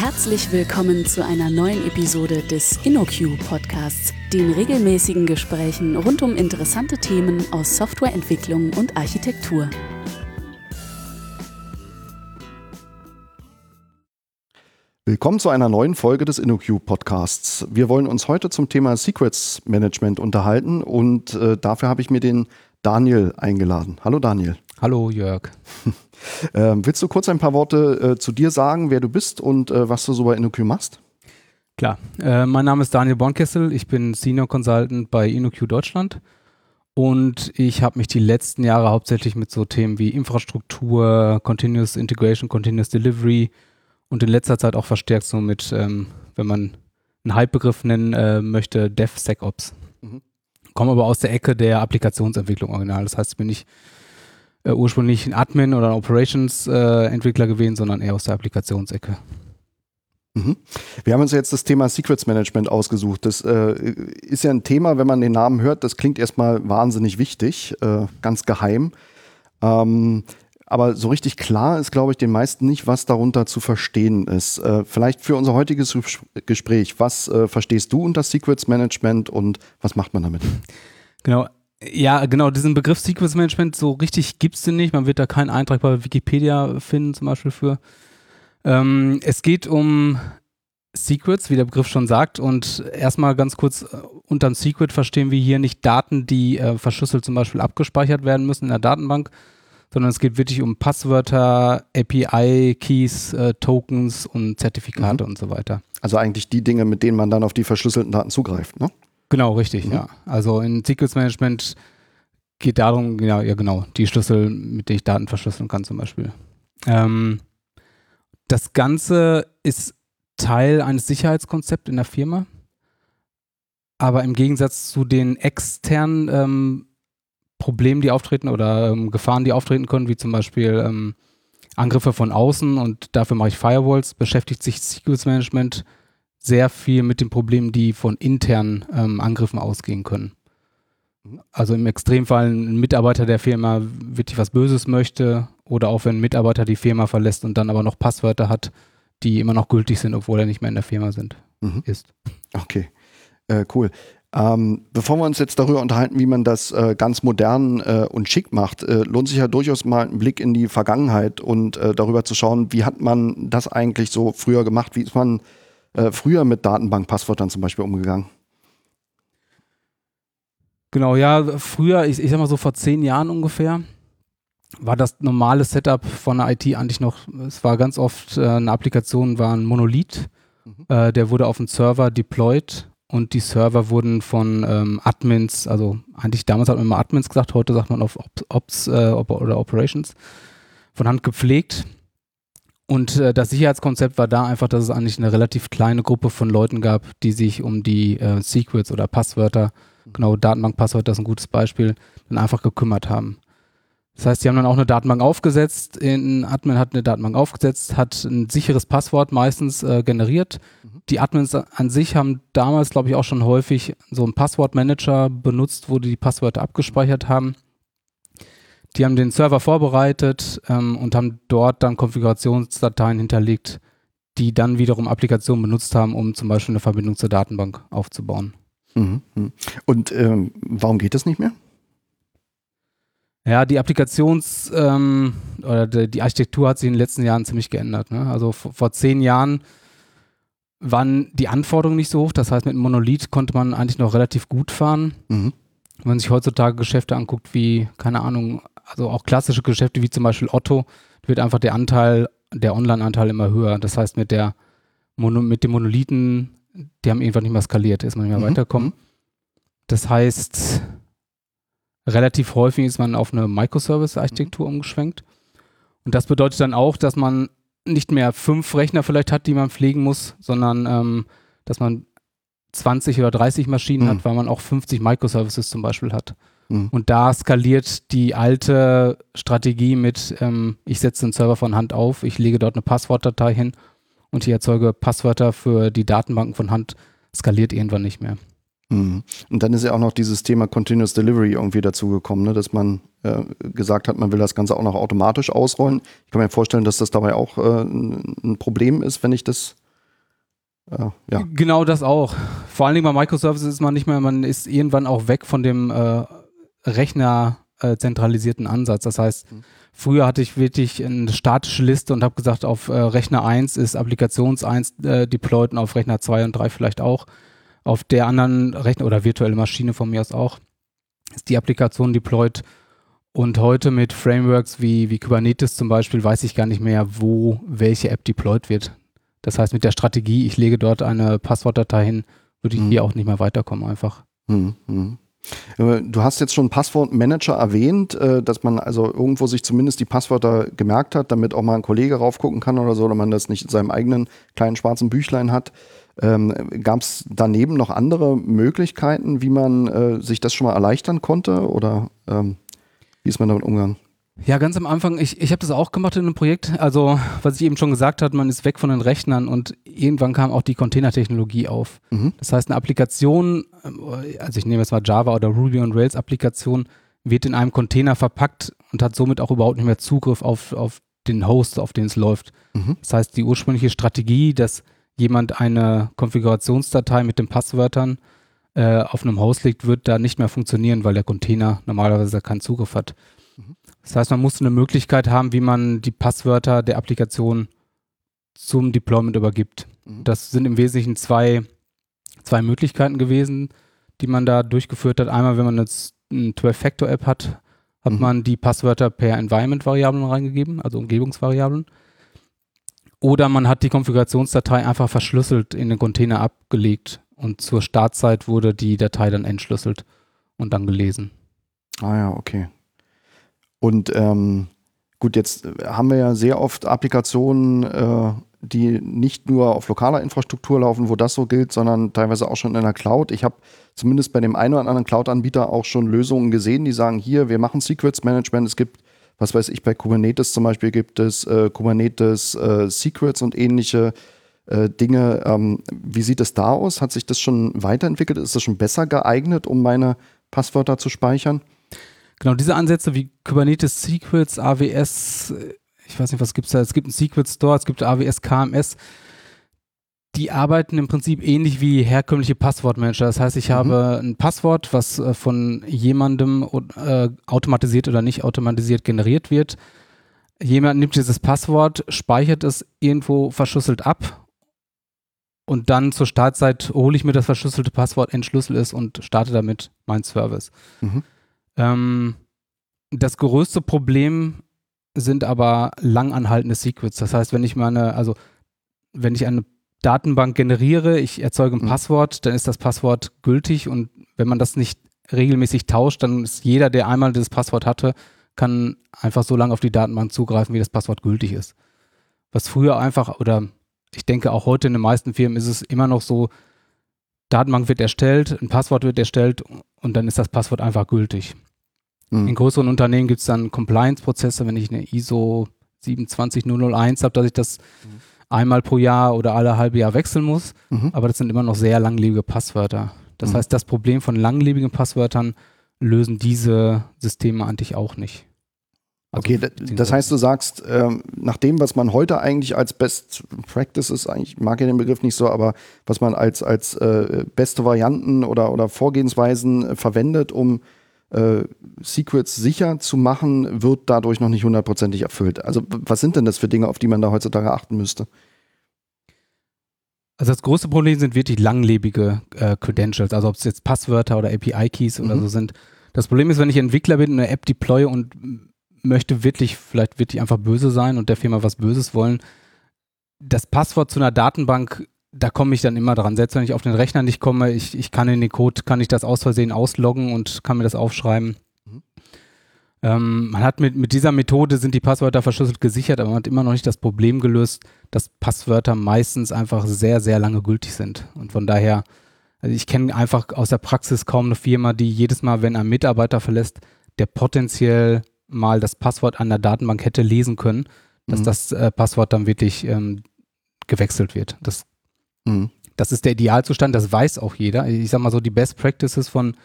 Herzlich willkommen zu einer neuen Episode des InnoQ Podcasts, den regelmäßigen Gesprächen rund um interessante Themen aus Softwareentwicklung und Architektur. Willkommen zu einer neuen Folge des InnoQ Podcasts. Wir wollen uns heute zum Thema Secrets Management unterhalten und äh, dafür habe ich mir den Daniel eingeladen. Hallo Daniel. Hallo Jörg. ähm, willst du kurz ein paar Worte äh, zu dir sagen, wer du bist und äh, was du so bei InnoQ machst? Klar, äh, mein Name ist Daniel Bornkessel, ich bin Senior Consultant bei InnoQ Deutschland und ich habe mich die letzten Jahre hauptsächlich mit so Themen wie Infrastruktur, Continuous Integration, Continuous Delivery und in letzter Zeit auch verstärkt so mit, ähm, wenn man einen Hype-Begriff nennen äh, möchte, DevSecOps. Mhm. Komme aber aus der Ecke der Applikationsentwicklung original. Das heißt, ich bin nicht äh, ursprünglich ein Admin oder ein Operations-Entwickler äh, gewesen, sondern eher aus der Applikationsecke. Mhm. Wir haben uns jetzt das Thema Secrets Management ausgesucht. Das äh, ist ja ein Thema, wenn man den Namen hört, das klingt erstmal wahnsinnig wichtig, äh, ganz geheim. Ähm, aber so richtig klar ist, glaube ich, den meisten nicht, was darunter zu verstehen ist. Äh, vielleicht für unser heutiges Gespräch, was äh, verstehst du unter Secrets Management und was macht man damit? Genau, ja, genau, diesen Begriff Sequence Management, so richtig gibt es den nicht. Man wird da keinen Eintrag bei Wikipedia finden, zum Beispiel für. Ähm, es geht um Secrets, wie der Begriff schon sagt. Und erstmal ganz kurz, äh, unterm Secret verstehen wir hier nicht Daten, die äh, verschlüsselt zum Beispiel abgespeichert werden müssen in der Datenbank, sondern es geht wirklich um Passwörter, API-Keys, äh, Tokens und Zertifikate mhm. und so weiter. Also eigentlich die Dinge, mit denen man dann auf die verschlüsselten Daten zugreift, ne? Genau, richtig, mhm. ja. Also in Secrets Management geht darum, ja, ja, genau, die Schlüssel, mit denen ich Daten verschlüsseln kann zum Beispiel. Ähm, das Ganze ist Teil eines Sicherheitskonzepts in der Firma, aber im Gegensatz zu den externen ähm, Problemen, die auftreten oder ähm, Gefahren, die auftreten können, wie zum Beispiel ähm, Angriffe von außen und dafür mache ich Firewalls, beschäftigt sich Secrets Management sehr viel mit den Problemen, die von internen ähm, Angriffen ausgehen können. Also im Extremfall ein Mitarbeiter der Firma wirklich was Böses möchte oder auch wenn ein Mitarbeiter die Firma verlässt und dann aber noch Passwörter hat, die immer noch gültig sind, obwohl er nicht mehr in der Firma sind, mhm. ist. Okay, äh, cool. Ähm, bevor wir uns jetzt darüber unterhalten, wie man das äh, ganz modern äh, und schick macht, äh, lohnt sich ja durchaus mal ein Blick in die Vergangenheit und äh, darüber zu schauen, wie hat man das eigentlich so früher gemacht, wie ist man äh, früher mit Datenbankpasswörtern zum Beispiel umgegangen? Genau, ja, früher, ich, ich sag mal so vor zehn Jahren ungefähr, war das normale Setup von der IT eigentlich noch, es war ganz oft äh, eine Applikation, war ein Monolith, mhm. äh, der wurde auf dem Server deployed und die Server wurden von ähm, Admins, also eigentlich damals hat man immer Admins gesagt, heute sagt man auf Ops äh, oder Operations, von Hand gepflegt und äh, das Sicherheitskonzept war da einfach, dass es eigentlich eine relativ kleine Gruppe von Leuten gab, die sich um die äh, Secrets oder Passwörter, mhm. genau Datenbankpasswörter ist ein gutes Beispiel, dann einfach gekümmert haben. Das heißt, die haben dann auch eine Datenbank aufgesetzt, ein Admin hat eine Datenbank aufgesetzt, hat ein sicheres Passwort meistens äh, generiert. Mhm. Die Admins an sich haben damals, glaube ich, auch schon häufig so einen Passwortmanager benutzt, wo die die Passwörter abgespeichert haben. Die haben den Server vorbereitet ähm, und haben dort dann Konfigurationsdateien hinterlegt, die dann wiederum Applikationen benutzt haben, um zum Beispiel eine Verbindung zur Datenbank aufzubauen. Mhm. mhm. Und ähm, warum geht das nicht mehr? Ja, die Applikations- ähm, oder die Architektur hat sich in den letzten Jahren ziemlich geändert. Ne? Also vor zehn Jahren waren die Anforderungen nicht so hoch. Das heißt, mit einem Monolith konnte man eigentlich noch relativ gut fahren. Mhm. Wenn man sich heutzutage Geschäfte anguckt, wie, keine Ahnung, also auch klassische Geschäfte wie zum Beispiel Otto, wird einfach der Anteil, der Online-Anteil immer höher. Das heißt, mit der Mono, mit dem Monolithen, die haben irgendwann nicht mehr skaliert, ist man nicht mehr mhm. weiterkommen. Das heißt, relativ häufig ist man auf eine Microservice-Architektur mhm. umgeschwenkt. Und das bedeutet dann auch, dass man nicht mehr fünf Rechner vielleicht hat, die man pflegen muss, sondern ähm, dass man 20 oder 30 Maschinen mhm. hat, weil man auch 50 Microservices zum Beispiel hat. Mhm. Und da skaliert die alte Strategie mit, ähm, ich setze den Server von Hand auf, ich lege dort eine Passwortdatei hin und ich erzeuge Passwörter für die Datenbanken von Hand, skaliert irgendwann nicht mehr. Mhm. Und dann ist ja auch noch dieses Thema Continuous Delivery irgendwie dazugekommen, ne? dass man äh, gesagt hat, man will das Ganze auch noch automatisch ausrollen. Ich kann mir vorstellen, dass das dabei auch äh, ein Problem ist, wenn ich das äh, ja. Genau das auch. Vor allen Dingen bei Microservices ist man nicht mehr, man ist irgendwann auch weg von dem äh, Rechner äh, zentralisierten Ansatz. Das heißt, mhm. früher hatte ich wirklich eine statische Liste und habe gesagt, auf äh, Rechner 1 ist Applikations 1 äh, deployed und auf Rechner 2 und 3 vielleicht auch. Auf der anderen Rechner oder virtuelle Maschine von mir aus auch ist die Applikation deployed. Und heute mit Frameworks wie, wie Kubernetes zum Beispiel weiß ich gar nicht mehr, wo welche App deployed wird. Das heißt, mit der Strategie, ich lege dort eine Passwortdatei hin, würde ich mhm. hier auch nicht mehr weiterkommen einfach. Mhm. Äh, du hast jetzt schon Passwortmanager erwähnt, äh, dass man also irgendwo sich zumindest die Passwörter gemerkt hat, damit auch mal ein Kollege raufgucken kann oder so, oder man das nicht in seinem eigenen kleinen schwarzen Büchlein hat. Ähm, Gab es daneben noch andere Möglichkeiten, wie man äh, sich das schon mal erleichtern konnte? Oder ähm, wie ist man damit umgegangen? Ja, ganz am Anfang, ich, ich habe das auch gemacht in einem Projekt. Also, was ich eben schon gesagt habe, man ist weg von den Rechnern und irgendwann kam auch die Containertechnologie auf. Mhm. Das heißt, eine Applikation, äh, also ich nehme jetzt mal Java oder Ruby on Rails Applikation, wird in einem Container verpackt und hat somit auch überhaupt nicht mehr Zugriff auf, auf den Host, auf den es läuft. Mhm. Das heißt, die ursprüngliche Strategie, dass jemand eine Konfigurationsdatei mit den Passwörtern äh, auf einem Host legt, wird da nicht mehr funktionieren, weil der Container normalerweise keinen Zugriff hat. Das heißt, man muss eine Möglichkeit haben, wie man die Passwörter der Applikation zum Deployment übergibt. Mhm. Das sind im Wesentlichen zwei, zwei Möglichkeiten gewesen, die man da durchgeführt hat. Einmal, wenn man jetzt eine 12-Factor-App hat, hat mhm. man die Passwörter per Environment-Variablen reingegeben, also Umgebungsvariablen. Oder man hat die Konfigurationsdatei einfach verschlüsselt in den Container abgelegt und zur Startzeit wurde die Datei dann entschlüsselt und dann gelesen. Ah ja, okay. Und ähm, gut, jetzt haben wir ja sehr oft Applikationen, äh, die nicht nur auf lokaler Infrastruktur laufen, wo das so gilt, sondern teilweise auch schon in der Cloud. Ich habe zumindest bei dem einen oder anderen Cloud-Anbieter auch schon Lösungen gesehen, die sagen, hier, wir machen Secrets Management. Es gibt, was weiß ich, bei Kubernetes zum Beispiel gibt es äh, Kubernetes äh, Secrets und ähnliche äh, Dinge. Ähm, wie sieht es da aus? Hat sich das schon weiterentwickelt? Ist das schon besser geeignet, um meine Passwörter zu speichern? Genau, diese Ansätze wie Kubernetes Secrets, AWS, ich weiß nicht, was gibt es da? Es gibt einen Secret Store, es gibt AWS KMS. Die arbeiten im Prinzip ähnlich wie herkömmliche Passwortmanager. Das heißt, ich mhm. habe ein Passwort, was äh, von jemandem äh, automatisiert oder nicht automatisiert generiert wird. Jemand nimmt dieses Passwort, speichert es irgendwo verschlüsselt ab und dann zur Startzeit hole ich mir das verschlüsselte Passwort, entschlüssel es und starte damit meinen Service. Mhm. Ähm, das größte Problem sind aber langanhaltende Secrets. Das heißt, wenn ich meine, also wenn ich eine Datenbank generiere, ich erzeuge ein mhm. Passwort, dann ist das Passwort gültig und wenn man das nicht regelmäßig tauscht, dann ist jeder, der einmal dieses Passwort hatte, kann einfach so lange auf die Datenbank zugreifen, wie das Passwort gültig ist. Was früher einfach, oder ich denke auch heute in den meisten Firmen ist es immer noch so, Datenbank wird erstellt, ein Passwort wird erstellt und dann ist das Passwort einfach gültig. Mhm. In größeren Unternehmen gibt es dann Compliance-Prozesse, wenn ich eine ISO 27001 habe, dass ich das mhm. einmal pro Jahr oder alle halbe Jahr wechseln muss. Mhm. Aber das sind immer noch sehr langlebige Passwörter. Das mhm. heißt, das Problem von langlebigen Passwörtern lösen diese Systeme eigentlich auch nicht. Also okay, das heißt, du sagst, ähm, nach dem, was man heute eigentlich als Best Practices, eigentlich mag ich den Begriff nicht so, aber was man als, als äh, beste Varianten oder, oder Vorgehensweisen äh, verwendet, um äh, Secrets sicher zu machen, wird dadurch noch nicht hundertprozentig erfüllt. Also was sind denn das für Dinge, auf die man da heutzutage achten müsste? Also das große Problem sind wirklich langlebige äh, Credentials, also ob es jetzt Passwörter oder API-Keys oder mhm. so sind. Das Problem ist, wenn ich Entwickler bin und eine App deploye und möchte wirklich, vielleicht wirklich einfach böse sein und der Firma was Böses wollen, das Passwort zu einer Datenbank da komme ich dann immer dran. Selbst wenn ich auf den Rechner nicht komme, ich, ich kann in den Code, kann ich das aus Versehen ausloggen und kann mir das aufschreiben. Mhm. Ähm, man hat mit, mit dieser Methode sind die Passwörter verschlüsselt gesichert, aber man hat immer noch nicht das Problem gelöst, dass Passwörter meistens einfach sehr, sehr lange gültig sind. Und von daher, also ich kenne einfach aus der Praxis kaum eine Firma, die jedes Mal, wenn ein Mitarbeiter verlässt, der potenziell mal das Passwort an der Datenbank hätte lesen können, dass mhm. das äh, Passwort dann wirklich ähm, gewechselt wird. Das Mhm. Das ist der Idealzustand, das weiß auch jeder. Ich sag mal so, die Best Practices von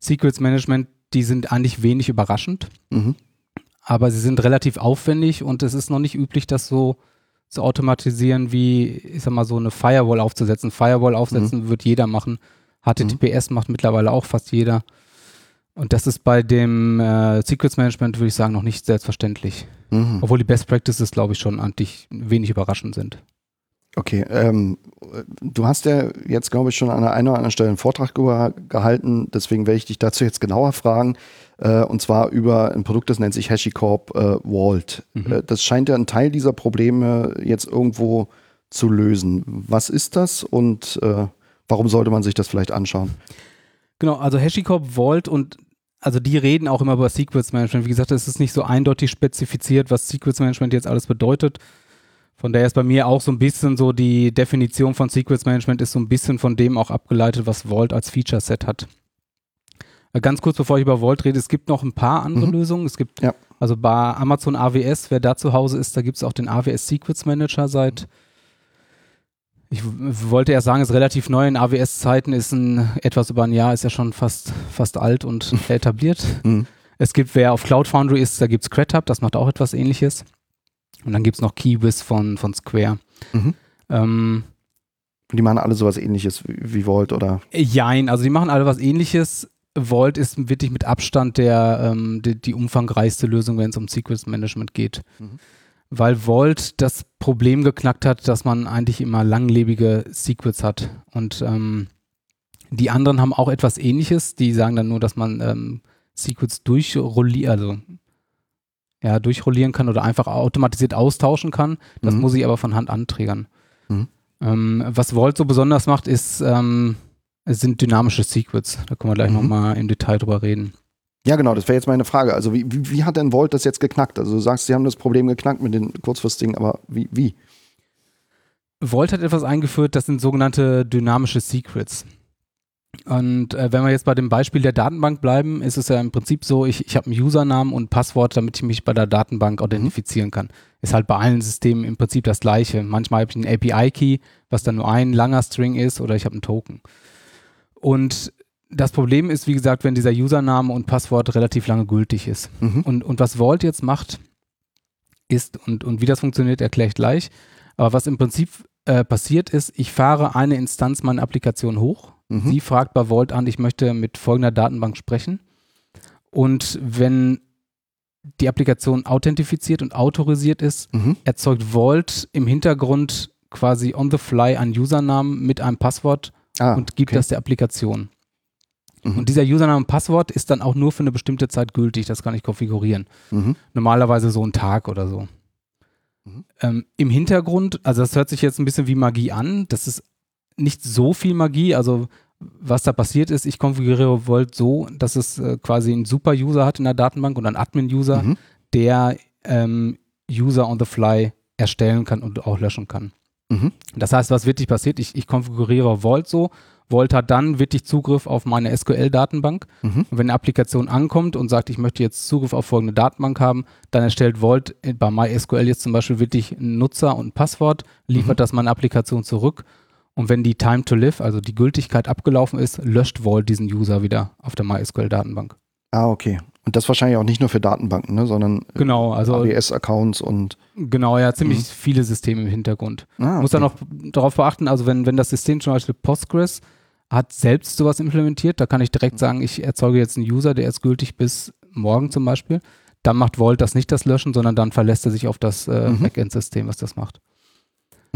Secrets Management, die sind eigentlich wenig überraschend. Mhm. Aber sie sind relativ aufwendig und es ist noch nicht üblich, das so, zu automatisieren, wie, ich sag mal, so eine Firewall aufzusetzen. Firewall aufsetzen mhm. wird jeder machen. HTTPS mhm. macht mittlerweile auch fast jeder. Und das ist bei dem äh, Secrets Management, würde ich sagen, noch nicht selbstverständlich. Mhm. Obwohl die Best Practices, glaube ich, schon eigentlich wenig überraschend sind. Okay, ähm, du hast ja jetzt, glaube ich, schon an der einen oder anderen Stelle einen Vortrag gehalten, deswegen werde ich dich dazu jetzt genauer fragen, äh, und zwar über ein Produkt, das nennt sich HashiCorp äh, Vault. Mhm. Äh, das scheint ja einen Teil dieser Probleme jetzt irgendwo zu lösen. Was ist das und äh, warum sollte man sich das vielleicht anschauen? Genau, also HashiCorp Vault und also die reden auch immer über Secrets Management. Wie gesagt, es ist nicht so eindeutig spezifiziert, was Secrets Management jetzt alles bedeutet. Von daher ist bei mir auch so ein bisschen so die Definition von Secrets Management ist so ein bisschen von dem auch abgeleitet, was Vault als Feature Set hat. Äh, ganz kurz, bevor ich über Vault rede, es gibt noch ein paar andere mhm. Lösungen. Es gibt ja. also bei Amazon AWS, wer da zu Hause ist, da gibt es auch den AWS Secrets Manager seit ich wollte ja sagen, es ist relativ neu in AWS-Zeiten, ist ein etwas über ein Jahr, ist ja schon fast, fast alt und etabliert. Mhm. Es gibt, wer auf Cloud Foundry ist, da gibt es CredHub, das macht auch etwas ähnliches. Und dann gibt es noch Keybis von, von Square. Mhm. Ähm, die machen alle sowas ähnliches wie, Vault, oder? Jein, also die machen alle was ähnliches. Vault ist wirklich mit Abstand der, ähm, die, die, umfangreichste Lösung, wenn es um Secrets Management geht. Mhm. Weil Vault das Problem geknackt hat, dass man eigentlich immer langlebige Secrets hat. Und ähm, die anderen haben auch etwas ähnliches. Die sagen dann nur, dass man ähm, Secrets durchrolliert, also ja, durchrollieren kann oder einfach automatisiert austauschen kann. Das mhm. muss ich aber von Hand anträgern. Mhm. Ähm, was Vault so besonders macht, ist, ähm, es sind dynamische Secrets. Da können wir gleich mhm. nochmal im Detail drüber reden. Ja, genau, das wäre jetzt meine Frage. Also, wie, wie, wie, hat denn Vault das jetzt geknackt? Also, du sagst, sie haben das Problem geknackt mit den kurzfristigen, aber wie? wie? Vault hat etwas eingeführt, das sind sogenannte dynamische Secrets. Und äh, wenn wir jetzt bei dem Beispiel der Datenbank bleiben, ist es ja im Prinzip so, ich, ich habe einen Usernamen und Passwort, damit ich mich bei der Datenbank identifizieren kann. Ist halt bei allen Systemen im Prinzip das gleiche. Manchmal habe ich einen API-Key, was dann nur ein langer String ist, oder ich habe einen Token. Und das Problem ist, wie gesagt, wenn dieser Username und Passwort relativ lange gültig ist. Mhm. Und, und was Vault jetzt macht, ist, und, und wie das funktioniert, erkläre ich gleich, aber was im Prinzip äh, passiert ist, ich fahre eine Instanz meiner Applikation hoch Mhm. Sie fragt bei Vault an, ich möchte mit folgender Datenbank sprechen. Und wenn die Applikation authentifiziert und autorisiert ist, mhm. erzeugt Vault im Hintergrund quasi on the fly einen Usernamen mit einem Passwort ah, und gibt okay. das der Applikation. Mhm. Und dieser Username und Passwort ist dann auch nur für eine bestimmte Zeit gültig, das kann ich konfigurieren. Mhm. Normalerweise so ein Tag oder so. Mhm. Ähm, Im Hintergrund, also das hört sich jetzt ein bisschen wie Magie an, das ist nicht so viel Magie. Also was da passiert ist, ich konfiguriere Volt so, dass es äh, quasi einen Super-User hat in der Datenbank und einen Admin-User, mhm. der ähm, User on the fly erstellen kann und auch löschen kann. Mhm. Das heißt, was wirklich passiert, ich, ich konfiguriere Vault so, Vault hat dann wirklich Zugriff auf meine SQL-Datenbank. Mhm. Und wenn eine Applikation ankommt und sagt, ich möchte jetzt Zugriff auf folgende Datenbank haben, dann erstellt Vault bei MySQL jetzt zum Beispiel wirklich einen Nutzer und ein Passwort, liefert mhm. das meine Applikation zurück und wenn die Time to Live, also die Gültigkeit abgelaufen ist, löscht Vault diesen User wieder auf der MySQL-Datenbank. Ah, okay. Und das wahrscheinlich auch nicht nur für Datenbanken, ne, sondern genau, also AWS-Accounts und genau, ja, ziemlich mhm. viele Systeme im Hintergrund. Ah, okay. Muss dann noch darauf beachten, also wenn, wenn das System zum Beispiel Postgres hat selbst sowas implementiert, da kann ich direkt mhm. sagen, ich erzeuge jetzt einen User, der ist gültig bis morgen zum Beispiel. Dann macht Vault das nicht das Löschen, sondern dann verlässt er sich auf das äh, mhm. Backend-System, was das macht.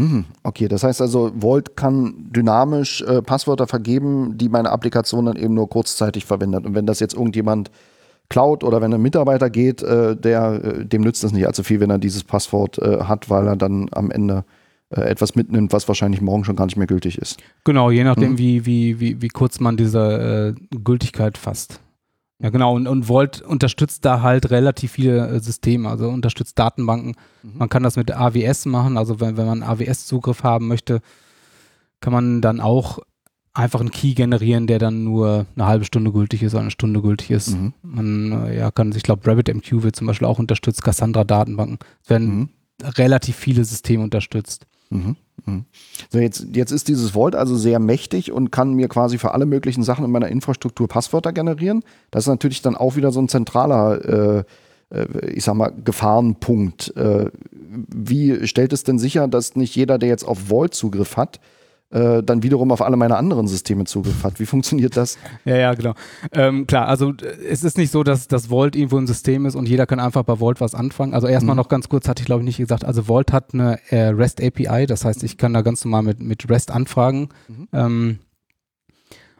Mhm, okay, das heißt also, Vault kann dynamisch äh, Passwörter vergeben, die meine Applikation dann eben nur kurzzeitig verwendet. Und wenn das jetzt irgendjemand klaut oder wenn ein Mitarbeiter geht, äh, der, äh, dem nützt das nicht allzu viel, wenn er dieses Passwort äh, hat, weil er dann am Ende äh, etwas mitnimmt, was wahrscheinlich morgen schon gar nicht mehr gültig ist. Genau, je nachdem, mhm. wie, wie, wie, wie kurz man diese äh, Gültigkeit fasst. Ja, genau. Und, und Volt unterstützt da halt relativ viele äh, Systeme, also unterstützt Datenbanken. Mhm. Man kann das mit AWS machen, also wenn, wenn man AWS-Zugriff haben möchte, kann man dann auch einfach einen Key generieren, der dann nur eine halbe Stunde gültig ist oder eine Stunde gültig ist. Mhm. Man äh, ja, kann, ich glaube, RabbitMQ wird zum Beispiel auch unterstützt, Cassandra-Datenbanken. Es werden mhm. relativ viele Systeme unterstützt. Mhm. Mhm. So, jetzt, jetzt ist dieses Vault also sehr mächtig und kann mir quasi für alle möglichen Sachen in meiner Infrastruktur Passwörter generieren. Das ist natürlich dann auch wieder so ein zentraler äh, äh, ich sag mal, Gefahrenpunkt. Äh, wie stellt es denn sicher, dass nicht jeder, der jetzt auf Vault Zugriff hat, äh, dann wiederum auf alle meine anderen Systeme Zugriff hat. Wie funktioniert das? Ja, ja, genau. Ähm, klar, also es ist nicht so, dass das Vault irgendwo ein System ist und jeder kann einfach bei Vault was anfangen. Also erstmal mhm. noch ganz kurz, hatte ich glaube ich nicht gesagt, also Vault hat eine äh, REST API, das heißt, ich kann da ganz normal mit, mit REST anfragen. Mhm. Ähm,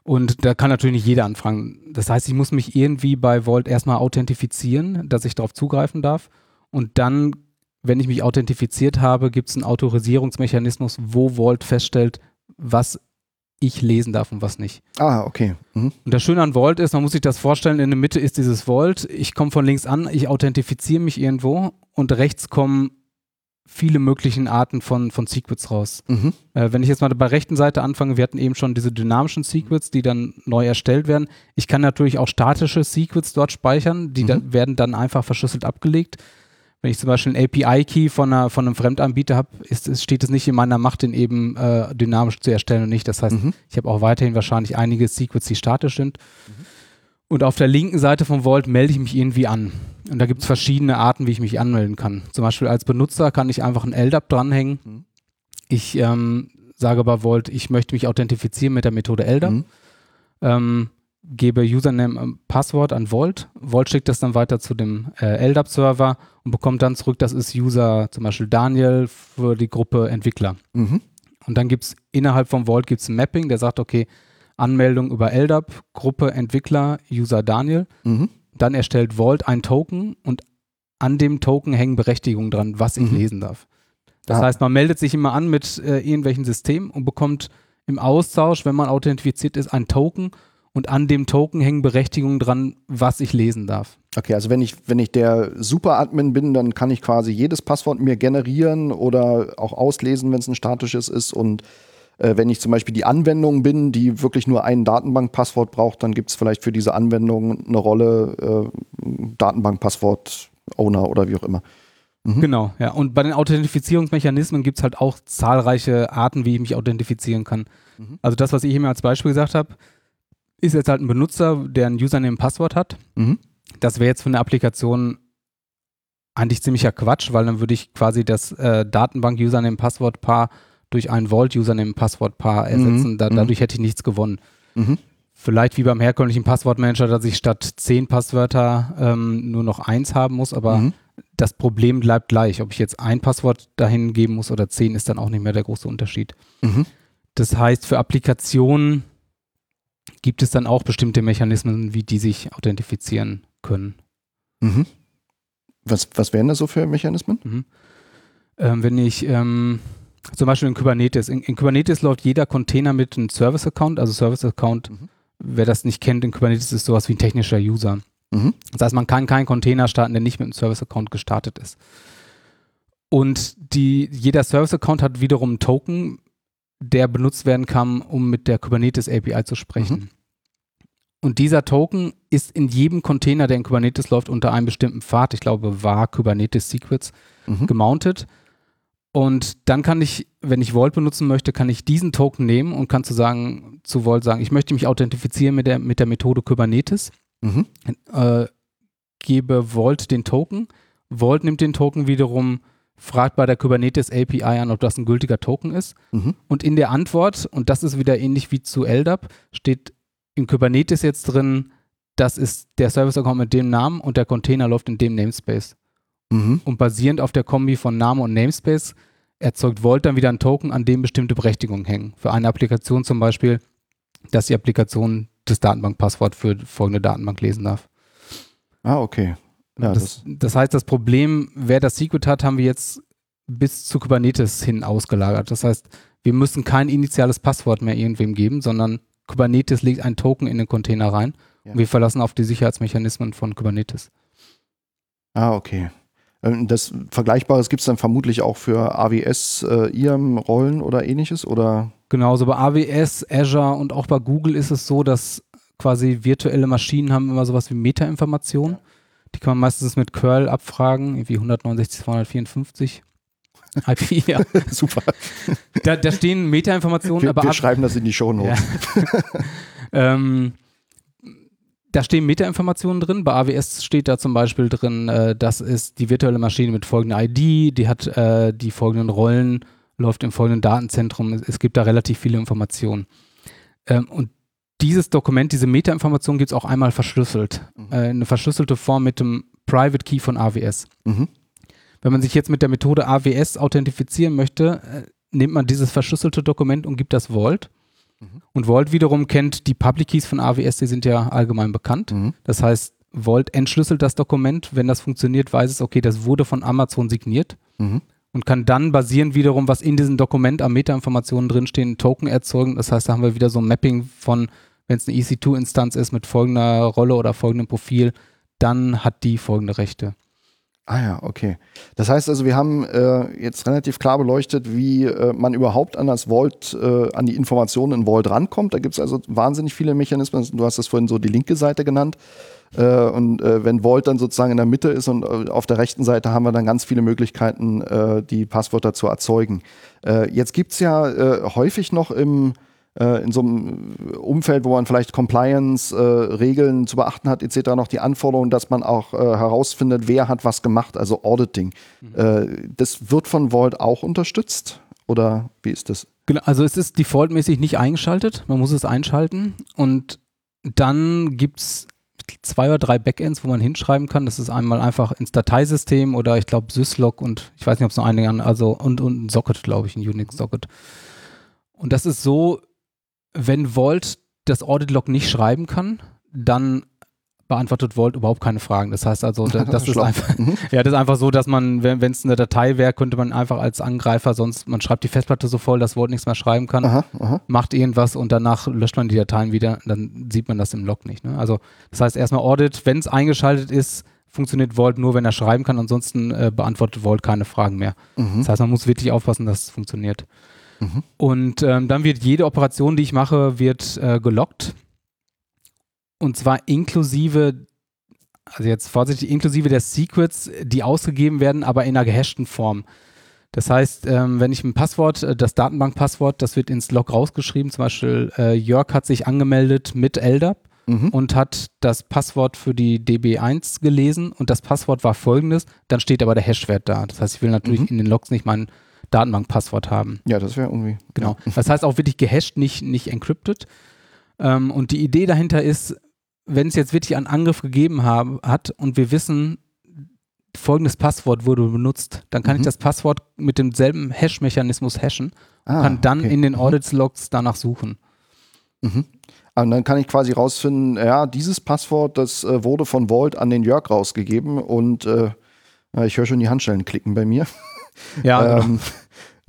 und da kann natürlich nicht jeder anfragen. Das heißt, ich muss mich irgendwie bei Vault erstmal authentifizieren, dass ich darauf zugreifen darf. Und dann, wenn ich mich authentifiziert habe, gibt es einen Autorisierungsmechanismus, wo Vault feststellt, was ich lesen darf und was nicht. Ah, okay. Mhm. Und das Schöne an Vault ist, man muss sich das vorstellen, in der Mitte ist dieses Vault, ich komme von links an, ich authentifiziere mich irgendwo und rechts kommen viele möglichen Arten von, von Secrets raus. Mhm. Äh, wenn ich jetzt mal bei der rechten Seite anfange, wir hatten eben schon diese dynamischen Secrets, die dann neu erstellt werden. Ich kann natürlich auch statische Secrets dort speichern, die mhm. da, werden dann einfach verschlüsselt abgelegt. Wenn ich zum Beispiel einen API-Key von, von einem Fremdanbieter habe, steht es nicht in meiner Macht, den eben äh, dynamisch zu erstellen und nicht. Das heißt, mhm. ich habe auch weiterhin wahrscheinlich einige Secrets, die statisch sind. Mhm. Und auf der linken Seite vom Vault melde ich mich irgendwie an. Und da gibt es verschiedene Arten, wie ich mich anmelden kann. Zum Beispiel als Benutzer kann ich einfach ein LDAP dranhängen. Mhm. Ich ähm, sage bei Vault, ich möchte mich authentifizieren mit der Methode LDAP. Mhm. Ähm, gebe Username und Passwort an Vault. Vault schickt das dann weiter zu dem äh, LDAP-Server und bekommt dann zurück, das ist User zum Beispiel Daniel für die Gruppe Entwickler. Mhm. Und dann gibt es innerhalb von Vault gibt's ein Mapping, der sagt, okay, Anmeldung über LDAP, Gruppe Entwickler, User Daniel. Mhm. Dann erstellt Vault ein Token und an dem Token hängen Berechtigungen dran, was ich mhm. lesen darf. Das ah. heißt, man meldet sich immer an mit äh, irgendwelchen Systemen und bekommt im Austausch, wenn man authentifiziert ist, ein Token und an dem Token hängen Berechtigungen dran, was ich lesen darf. Okay, also wenn ich, wenn ich der Super-Admin bin, dann kann ich quasi jedes Passwort mir generieren oder auch auslesen, wenn es ein statisches ist. Und äh, wenn ich zum Beispiel die Anwendung bin, die wirklich nur ein Datenbankpasswort braucht, dann gibt es vielleicht für diese Anwendung eine Rolle äh, Datenbankpasswort-Owner oder wie auch immer. Mhm. Genau, ja. Und bei den Authentifizierungsmechanismen gibt es halt auch zahlreiche Arten, wie ich mich authentifizieren kann. Mhm. Also das, was ich eben als Beispiel gesagt habe, ist jetzt halt ein Benutzer, der ein Username und Passwort hat. Mhm. Das wäre jetzt für eine Applikation eigentlich ziemlicher Quatsch, weil dann würde ich quasi das äh, Datenbank-Username-Passwort-Paar durch ein Vault-Username-Passwort-Paar ersetzen. Mhm. Da, mhm. dadurch hätte ich nichts gewonnen. Mhm. Vielleicht wie beim herkömmlichen Passwortmanager, dass ich statt zehn Passwörter ähm, nur noch eins haben muss, aber mhm. das Problem bleibt gleich. Ob ich jetzt ein Passwort dahin geben muss oder zehn, ist dann auch nicht mehr der große Unterschied. Mhm. Das heißt, für Applikationen gibt es dann auch bestimmte Mechanismen, wie die sich authentifizieren können. Mhm. Was, was wären das so für Mechanismen? Mhm. Ähm, wenn ich ähm, zum Beispiel in Kubernetes, in, in, Kubernetes läuft jeder Container mit einem Service-Account, also Service-Account, mhm. wer das nicht kennt, in Kubernetes ist sowas wie ein technischer User. Mhm. Das heißt, man kann keinen Container starten, der nicht mit einem Service-Account gestartet ist. Und die, jeder Service-Account hat wiederum einen Token, der benutzt werden kann, um mit der Kubernetes API zu sprechen. Mhm. Und dieser Token ist in jedem Container, der in Kubernetes läuft, unter einem bestimmten Pfad, ich glaube, war Kubernetes Secrets, mhm. gemountet. Und dann kann ich, wenn ich Vault benutzen möchte, kann ich diesen Token nehmen und kann zu sagen, zu Vault sagen, ich möchte mich authentifizieren mit der, mit der Methode Kubernetes. Mhm. Äh, gebe Vault den Token. Vault nimmt den Token wiederum fragt bei der Kubernetes API an, ob das ein gültiger Token ist. Mhm. Und in der Antwort, und das ist wieder ähnlich wie zu LDAP, steht in Kubernetes jetzt drin, das ist der Service-Account mit dem Namen und der Container läuft in dem Namespace. Mhm. Und basierend auf der Kombi von Name und Namespace erzeugt Vault dann wieder ein Token, an dem bestimmte Berechtigungen hängen. Für eine Applikation zum Beispiel, dass die Applikation das Datenbankpasswort für folgende Datenbank lesen darf. Ah, okay. Ja, das, das, das, heißt, das Problem, wer das Secret hat, haben wir jetzt bis zu Kubernetes hin ausgelagert. Das heißt, wir müssen kein initiales Passwort mehr irgendwem geben, sondern Kubernetes legt einen Token in den Container rein ja. und wir verlassen auf die Sicherheitsmechanismen von Kubernetes. Ah, okay. Ähm, das Vergleichbares gibt es dann vermutlich auch für AWS, äh, IAM-Rollen oder ähnliches, oder? Genauso bei AWS, Azure und auch bei Google ist es so, dass quasi virtuelle Maschinen haben immer sowas wie Metainformationen. Ja die kann man meistens mit Curl abfragen, irgendwie 169, 254. IP, ja. Super. Da, da stehen Metainformationen, wir, aber. Wir schreiben das in die Show Notes. Ja. ähm, da stehen Metainformationen drin. Bei AWS steht da zum Beispiel drin, äh, das ist die virtuelle Maschine mit folgender ID, die hat äh, die folgenden Rollen, läuft im folgenden Datenzentrum. Es, es gibt da relativ viele Informationen. Ähm, und dieses Dokument, diese Metainformation gibt es auch einmal verschlüsselt. Mhm. Äh, eine verschlüsselte Form mit dem Private Key von AWS. Mhm. Wenn man sich jetzt mit der Methode AWS authentifizieren möchte, äh, nimmt man dieses verschlüsselte Dokument und gibt das Vault. Mhm. Und Vault wiederum kennt die Public Keys von AWS, die sind ja allgemein bekannt. Mhm. Das heißt, Vault entschlüsselt das Dokument. Wenn das funktioniert, weiß es, okay, das wurde von Amazon signiert mhm. Und kann dann basierend wiederum, was in diesem Dokument an Metainformationen drinstehen, Token erzeugen. Das heißt, da haben wir wieder so ein Mapping von, wenn es eine EC2-Instanz ist mit folgender Rolle oder folgendem Profil, dann hat die folgende Rechte. Ah ja, okay. Das heißt also, wir haben äh, jetzt relativ klar beleuchtet, wie äh, man überhaupt an das Vault, äh, an die Informationen in Vault rankommt. Da gibt es also wahnsinnig viele Mechanismen. Du hast das vorhin so die linke Seite genannt. Äh, und äh, wenn Vault dann sozusagen in der Mitte ist und äh, auf der rechten Seite haben wir dann ganz viele Möglichkeiten, die Passwörter zu erzeugen. jetzt gibt es ja häufig noch im in so einem Umfeld, wo man vielleicht Compliance-Regeln äh, zu beachten hat, etc., noch die Anforderung, dass man auch äh, herausfindet, wer hat was gemacht, also Auditing. Mhm. Äh, das wird von Vault auch unterstützt? Oder wie ist das? Genau, also es ist defaultmäßig nicht eingeschaltet, man muss es einschalten und dann gibt es zwei oder drei Backends, wo man hinschreiben kann. Das ist einmal einfach ins Dateisystem oder ich glaube Syslog und ich weiß nicht, ob es noch einige an, also und, und ein Socket, glaube ich, ein Unix-Socket. Und das ist so, wenn Vault das Audit-Log nicht schreiben kann, dann beantwortet Vault überhaupt keine Fragen. Das heißt also, das, das ist einfach, mhm. ja, das ist einfach so, dass man, wenn es eine Datei wäre, könnte man einfach als Angreifer sonst, man schreibt die Festplatte so voll, dass Vault nichts mehr schreiben kann, aha, aha. macht irgendwas und danach löscht man die Dateien wieder, dann sieht man das im Log nicht. Ne? Also, das heißt erstmal Audit, wenn es eingeschaltet ist, funktioniert Vault nur, wenn er schreiben kann, ansonsten äh, beantwortet Vault keine Fragen mehr. Mhm. Das heißt, man muss wirklich aufpassen, dass es funktioniert. Mhm. Und ähm, dann wird jede Operation, die ich mache, wird äh, gelockt. Und zwar inklusive, also jetzt vorsichtig, inklusive der Secrets, die ausgegeben werden, aber in einer gehashten Form. Das heißt, ähm, wenn ich ein Passwort, äh, das Datenbankpasswort, das wird ins Log rausgeschrieben, zum Beispiel äh, Jörg hat sich angemeldet mit LDAP mhm. und hat das Passwort für die DB1 gelesen und das Passwort war folgendes, dann steht aber der Hashwert da. Das heißt, ich will natürlich mhm. in den Logs nicht meinen Datenbankpasswort haben. Ja, das wäre irgendwie. Genau. Ja. Das heißt auch wirklich gehasht, nicht, nicht encrypted. Ähm, und die Idee dahinter ist, wenn es jetzt wirklich einen Angriff gegeben haben, hat und wir wissen, folgendes Passwort wurde benutzt, dann kann mhm. ich das Passwort mit demselben Hash-Mechanismus hashen ah, und kann dann okay. in den mhm. Audits-Logs danach suchen. Mhm. Und dann kann ich quasi rausfinden, ja, dieses Passwort, das äh, wurde von Vault an den Jörg rausgegeben und äh, ich höre schon die Handschellen klicken bei mir. Ja, genau.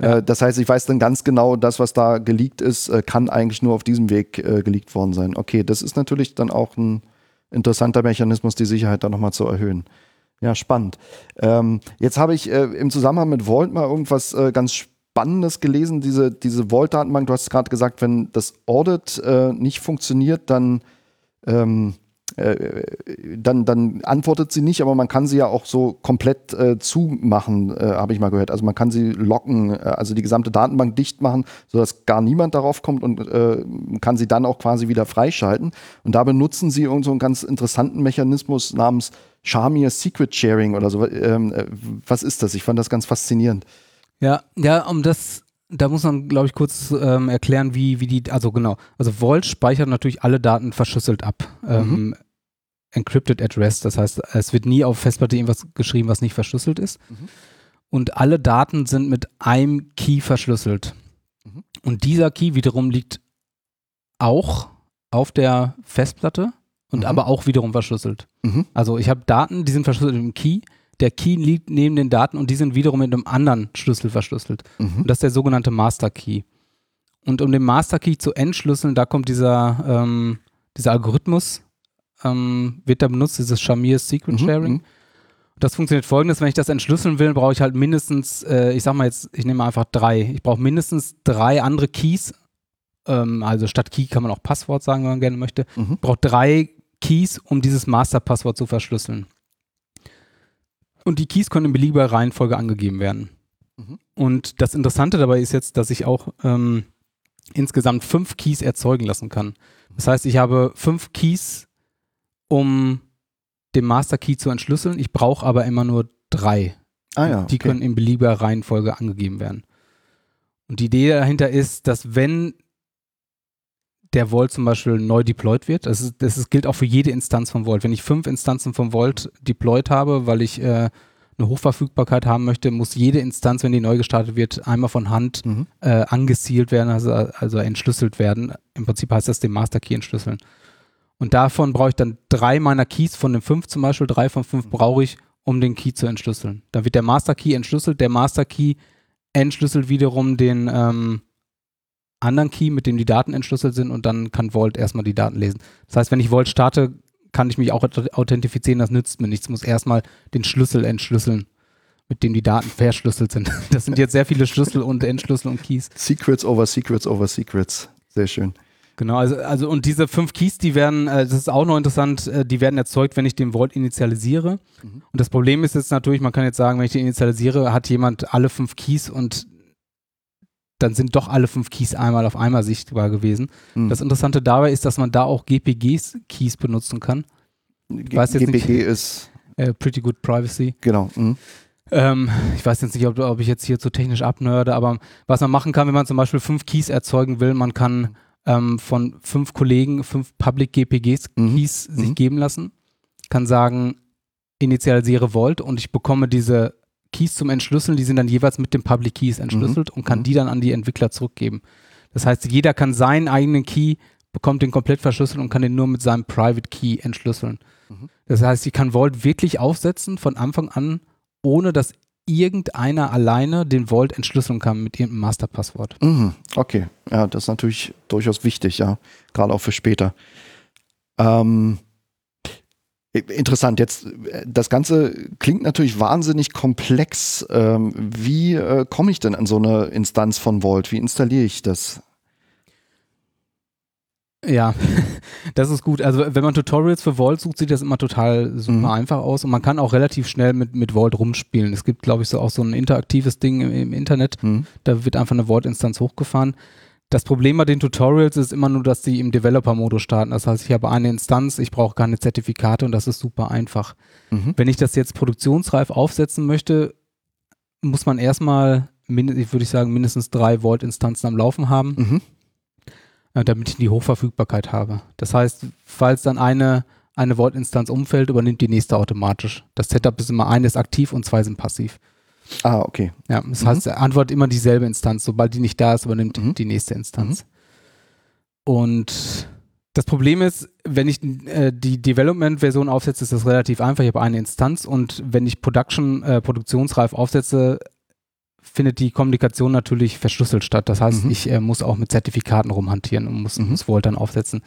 Ja. Äh, das heißt, ich weiß dann ganz genau, das, was da geleakt ist, äh, kann eigentlich nur auf diesem Weg äh, geleakt worden sein. Okay, das ist natürlich dann auch ein interessanter Mechanismus, die Sicherheit dann nochmal zu erhöhen. Ja, spannend. Ähm, jetzt habe ich äh, im Zusammenhang mit Vault mal irgendwas äh, ganz Spannendes gelesen. Diese, diese Vault-Datenbank, du hast gerade gesagt, wenn das Audit äh, nicht funktioniert, dann ähm, äh, dann, dann antwortet sie nicht, aber man kann sie ja auch so komplett äh, zumachen, äh, habe ich mal gehört. Also man kann sie locken, äh, also die gesamte Datenbank dicht machen, sodass gar niemand darauf kommt und äh, kann sie dann auch quasi wieder freischalten. Und da benutzen sie so einen ganz interessanten Mechanismus namens Shamir Secret Sharing oder so. Ähm, äh, was ist das? Ich fand das ganz faszinierend. Ja, ja, um das da muss man, glaube ich, kurz ähm, erklären, wie, wie die, also genau, also Vault speichert natürlich alle Daten verschlüsselt ab. Ähm, mhm. Ähm, encrypted at rest, das heißt, es wird nie auf Festplatte irgendwas geschrieben, was nicht verschlüsselt ist. Mhm. Und alle Daten sind mit einem Key verschlüsselt. Mhm. Und dieser Key wiederum liegt auch auf der Festplatte und mhm. aber auch wiederum verschlüsselt. Mhm. Also ich habe Daten, die sind verschlüsselt im Key der Key liegt neben den Daten und die sind wiederum mit einem anderen Schlüssel verschlüsselt. Mhm. Und das ist der sogenannte Master Key. Und um den Master Key zu entschlüsseln, da kommt dieser, ähm, dieser Algorithmus, ähm, wird da benutzt, dieses Shamir Secret mhm, Sharing. Mhm. Das funktioniert folgendes, wenn ich das entschlüsseln will, brauche ich halt mindestens, äh, ich sag mal jetzt, ich nehme einfach drei. Ich brauche mindestens drei andere Keys. Ähm, also statt Key kann man auch Passwort sagen, wenn man gerne möchte. Mhm. Ich brauche drei Keys, um dieses Master-Passwort zu verschlüsseln. Und die Keys können in beliebiger Reihenfolge angegeben werden. Mhm. Und das Interessante dabei ist jetzt, dass ich auch ähm, insgesamt fünf Keys erzeugen lassen kann. Das heißt, ich habe fünf Keys um den Master Key zu entschlüsseln. Ich brauche aber immer nur drei. Ah ja. Die okay. können in beliebiger Reihenfolge angegeben werden. Und die Idee dahinter ist, dass wenn der Vault zum Beispiel neu deployed wird, das, ist, das ist, gilt auch für jede Instanz von Vault. Wenn ich fünf Instanzen von Vault deployed habe, weil ich äh, eine Hochverfügbarkeit haben möchte, muss jede Instanz, wenn die neu gestartet wird, einmal von Hand Mhm. äh, angesealt werden, also, also entschlüsselt werden. Im Prinzip heißt das den Master Key entschlüsseln. Und davon brauche ich dann drei meiner Keys, von den fünf zum Beispiel, drei von fünf brauche ich, um den Key zu entschlüsseln. Dann wird der Master Key entschlüsselt, der Master Key entschlüsselt wiederum den ähm, anderen Key, mit dem die Daten entschlüsselt sind und dann kann Vault erstmal die Daten lesen. Das heißt, wenn ich Vault starte, kann ich mich auch authentifizieren, das nützt mir nichts. Ich muss erstmal den Schlüssel entschlüsseln, mit dem die Daten verschlüsselt sind. Das sind jetzt sehr viele Schlüssel und Entschlüssel und Keys. Secrets over Secrets over Secrets. Sehr schön. Genau, also, also und diese fünf Keys, die werden, äh, das ist auch noch interessant, äh, die werden erzeugt, wenn ich den Vault initialisiere. Mhm. Und das Problem ist jetzt natürlich, man kann jetzt sagen, wenn ich den initialisiere, hat jemand alle fünf Keys und dann sind doch alle fünf Keys einmal auf einmal sichtbar gewesen. Mhm. Das Interessante dabei ist, dass man da auch GPG-Keys benutzen kann. G- weiß jetzt GPG nicht- ist, Äh, Pretty Good Privacy. genau. Mhm. Ähm, ich weiß jetzt nicht, ob, ob ich jetzt hier zu technisch abnörde, aber was man machen kann, wenn man zum Beispiel fünf Keys erzeugen will, man kann ähm, von fünf Kollegen fünf Public GPGs Mhm. Keys sich Mhm. geben lassen, kann sagen, initialisiere Vault und ich bekomme diese Keys zum Entschlüsseln, die sind dann jeweils mit den Public Keys entschlüsselt und kann Mhm. die dann an die Entwickler zurückgeben. Das heißt, jeder kann seinen eigenen Key, bekommt den komplett verschlüsselt und kann den nur mit seinem Private Key entschlüsseln. Mhm. Das heißt, ich kann Vault wirklich aufsetzen von Anfang an, ohne dass irgendeiner alleine den Vault entschlüsseln kann mit irgendeinem Masterpasswort. Mhm. Okay, ja, das ist natürlich durchaus wichtig, ja, gerade auch für später. Ähm, interessant, jetzt, äh, das Ganze klingt natürlich wahnsinnig komplex. Ähm, wie äh, komme ich denn an so eine Instanz von Vault? Wie installiere ich das? Ja, das ist gut. Also wenn man Tutorials für Vault sucht, sieht das immer total super Mhm. einfach aus und man kann auch relativ schnell mit, mit Vault rumspielen. Es gibt, glaube ich, so auch so ein interaktives Ding im, im Internet. Hm? Da wird einfach eine Vault-Instanz hochgefahren. Das Problem bei den Tutorials ist immer nur, dass die im Developer-Modus starten. Das heißt, ich habe eine Instanz, ich brauche keine Zertifikate und das ist super einfach. Mhm. Wenn ich das jetzt produktionsreif aufsetzen möchte, muss man erstmal, würde ich sagen, mindestens drei Vault-Instanzen am Laufen haben, Mhm. äh, damit ich die Hochverfügbarkeit habe. Das heißt, falls dann eine, eine Vault-Instanz umfällt, übernimmt die nächste automatisch. Das Setup ist immer eine ist aktiv und zwei sind passiv. Ah, okay. Ja, das Mhm. heißt, er antwortet immer dieselbe Instanz. Sobald die nicht da ist, übernimmt Mhm. die nächste Instanz. Und das Problem ist, wenn ich äh, die Development-Version aufsetze, ist das relativ einfach. Ich habe eine Instanz und wenn ich Production, äh, produktionsreif aufsetze, findet die Kommunikation natürlich verschlüsselt statt. Das heißt, Mhm. ich äh, muss auch mit Zertifikaten rumhantieren und muss, Mhm. muss Vault dann aufsetzen.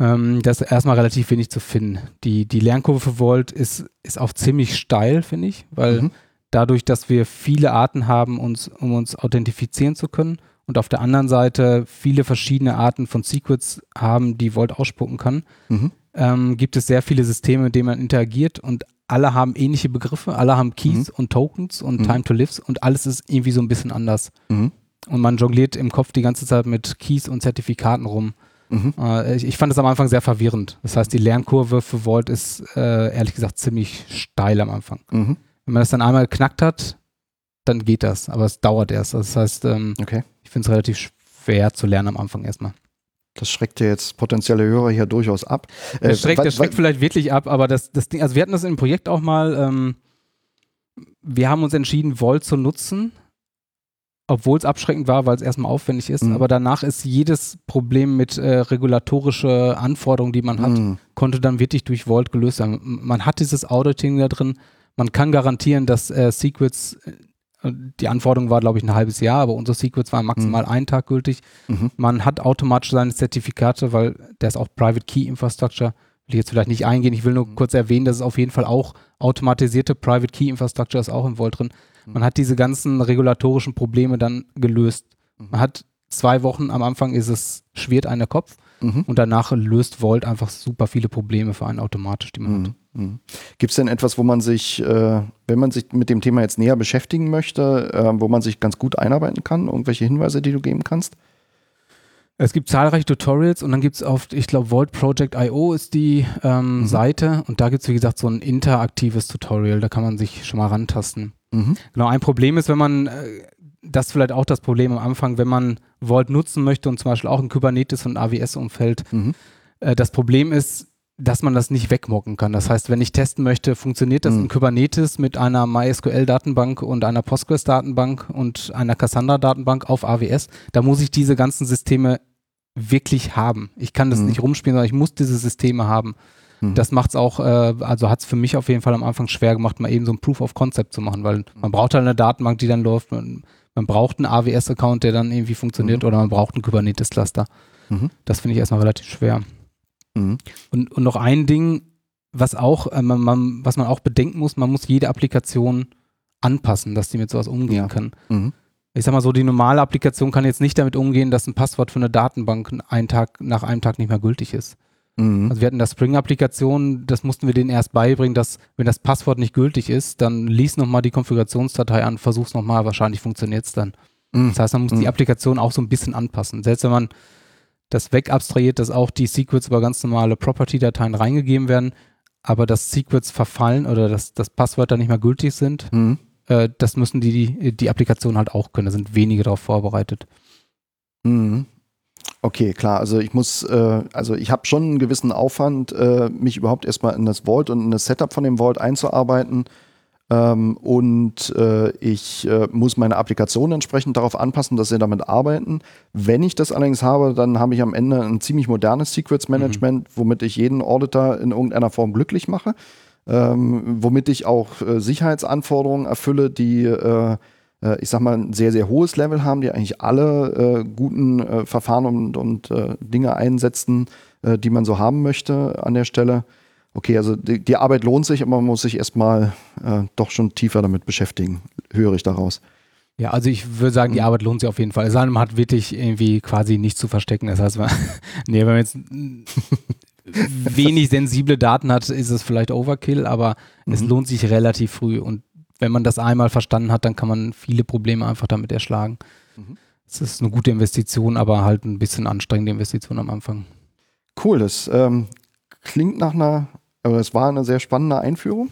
Ähm, das ist erstmal relativ wenig zu finden. Die, die Lernkurve für Vault ist, ist auch ziemlich steil, finde ich, weil Mhm. Dadurch, dass wir viele Arten haben, uns, um uns authentifizieren zu können und auf der anderen Seite viele verschiedene Arten von Secrets haben, die Vault ausspucken kann, Mhm. ähm, gibt es sehr viele Systeme, mit denen man interagiert und alle haben ähnliche Begriffe, alle haben Keys und Tokens und Mhm. Time to Lives und alles ist irgendwie so ein bisschen anders. Mhm. Und man jongliert im Kopf die ganze Zeit mit Keys und Zertifikaten rum. Mhm. Äh, ich, ich fand das am Anfang sehr verwirrend. Das heißt, die Lernkurve für Vault ist äh, ehrlich gesagt ziemlich steil am Anfang. Wenn man das dann einmal geknackt hat, dann geht das, aber es dauert erst. Das heißt, ähm, Okay. ich finde es relativ schwer zu lernen am Anfang erstmal. Das schreckt ja jetzt potenzielle Hörer hier durchaus ab. Äh, Das schreckt, das schreckt vielleicht wirklich ab, aber das, das Ding, also wir hatten das im Projekt auch mal, ähm, wir haben uns entschieden, Volt zu nutzen, obwohl es abschreckend war, weil es erstmal aufwendig ist, Mhm. aber danach ist jedes Problem mit äh, regulatorische Anforderungen, die man hat, Mhm. konnte dann wirklich durch Vault gelöst werden. Man hat dieses Auditing da drin, man kann garantieren, dass äh, Secrets, äh, die Anforderung war, glaube ich, ein halbes Jahr, aber unsere Secrets waren maximal einen Tag gültig. Mhm. Man hat automatisch seine Zertifikate, weil der ist auch Private Key Infrastructure. Will ich jetzt vielleicht nicht eingehen. Ich will nur kurz erwähnen, dass es auf jeden Fall auch automatisierte Private Key Infrastructure ist auch im Vault drin. Man hat diese ganzen regulatorischen Probleme dann gelöst. Man hat zwei Wochen am Anfang ist es schwert einer Kopf Mhm. und danach löst Vault einfach super viele Probleme für einen automatisch, die man hat. Mhm. Gibt es denn etwas, wo man sich, äh, wenn man sich mit dem Thema jetzt näher beschäftigen möchte, äh, wo man sich ganz gut einarbeiten kann? Irgendwelche Hinweise, die du geben kannst? Es gibt zahlreiche Tutorials und dann gibt es auf, ich glaube, Vault Project IO ist die ähm, mhm. Seite und da gibt es, wie gesagt, so ein interaktives Tutorial, da kann man sich schon mal rantasten. Mhm. Genau, ein Problem ist, wenn man, äh, das ist vielleicht auch das Problem am Anfang, wenn man Vault nutzen möchte und zum Beispiel auch in Kubernetes und AWS-Umfeld, mhm. äh, das Problem ist, dass man das nicht wegmocken kann. Das heißt, wenn ich testen möchte, funktioniert das mhm. in Kubernetes mit einer MySQL-Datenbank und einer Postgres-Datenbank und einer Cassandra-Datenbank auf AWS, da muss ich diese ganzen Systeme wirklich haben. Ich kann das mhm. nicht rumspielen, sondern ich muss diese Systeme haben. Mhm. Das macht es auch, äh, also hat es für mich auf jeden Fall am Anfang schwer gemacht, mal eben so ein Proof of Concept zu machen, weil man mhm. braucht halt eine Datenbank, die dann läuft. Man, man braucht einen AWS-Account, der dann irgendwie funktioniert, mhm. oder man braucht einen Kubernetes-Cluster. Mhm. Das finde ich erstmal relativ schwer. Mhm. Und, und noch ein Ding, was auch, äh, man, man, was man auch bedenken muss, man muss jede Applikation anpassen, dass die mit sowas umgehen ja. kann. Mhm. Ich sag mal so, die normale Applikation kann jetzt nicht damit umgehen, dass ein Passwort für eine Datenbank einen Tag, nach einem Tag nicht mehr gültig ist. Mhm. Also wir hatten das Spring-Applikation, das mussten wir denen erst beibringen, dass wenn das Passwort nicht gültig ist, dann lies nochmal die Konfigurationsdatei an, versuch's nochmal, wahrscheinlich funktioniert es dann. Mhm. Das heißt, man muss die mhm. Applikation auch so ein bisschen anpassen. Selbst wenn man das wegabstrahiert, dass auch die Secrets über ganz normale Property-Dateien reingegeben werden, aber dass Secrets verfallen oder dass, dass Passwörter nicht mehr gültig sind, mhm. äh, das müssen die, die Applikationen halt auch können. Da sind wenige darauf vorbereitet. Mhm. Okay, klar. Also ich muss, äh, also ich habe schon einen gewissen Aufwand, äh, mich überhaupt erstmal in das Vault und in das Setup von dem Vault einzuarbeiten. Ähm, und äh, ich äh, muss meine Applikation entsprechend darauf anpassen, dass sie damit arbeiten. Wenn ich das allerdings habe, dann habe ich am Ende ein ziemlich modernes Secrets Management, mhm. womit ich jeden Auditor in irgendeiner Form glücklich mache, ähm, womit ich auch äh, Sicherheitsanforderungen erfülle, die äh, äh, ich sag mal, ein sehr, sehr hohes Level haben, die eigentlich alle äh, guten Verfahren und, und Dinge einsetzen, die man so haben möchte an der Stelle okay, also die, die, Arbeit lohnt sich, aber man muss sich erstmal äh, doch schon tiefer damit beschäftigen, höre ich daraus. Ja, also ich würde sagen, die mhm. Arbeit lohnt sich auf jeden Fall. Es hat wirklich irgendwie quasi nichts zu verstecken. Das heißt, man, nee, wenn man jetzt wenig sensible Daten hat, ist es vielleicht Overkill, aber mhm. es lohnt sich relativ früh. Und wenn man das einmal verstanden hat, dann kann man viele Probleme einfach damit erschlagen. Mhm. Es ist eine gute Investition, aber halt ein bisschen anstrengende Investition am Anfang. Cool, das ähm, klingt nach einer aber es war eine sehr spannende Einführung.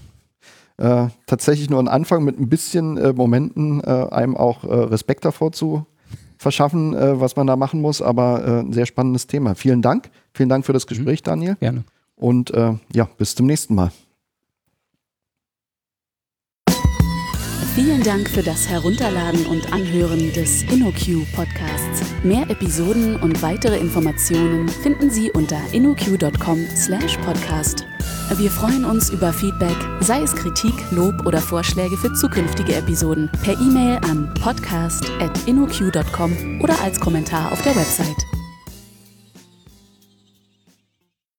Äh, tatsächlich nur ein Anfang mit ein bisschen äh, Momenten, äh, einem auch äh, Respekt davor zu verschaffen, äh, was man da machen muss. Aber äh, ein sehr spannendes Thema. Vielen Dank. Vielen Dank für das mhm. Gespräch, Daniel. Gerne. Und ja, bis zum nächsten Mal. Vielen Dank für das Herunterladen und Anhören des InnoQ Podcasts. Mehr Episoden und weitere Informationen finden Sie unter innoq.com/podcast. Wir freuen uns über Feedback, sei es Kritik, Lob oder Vorschläge für zukünftige Episoden, per E-Mail an podcast@innoq.com oder als Kommentar auf der Website.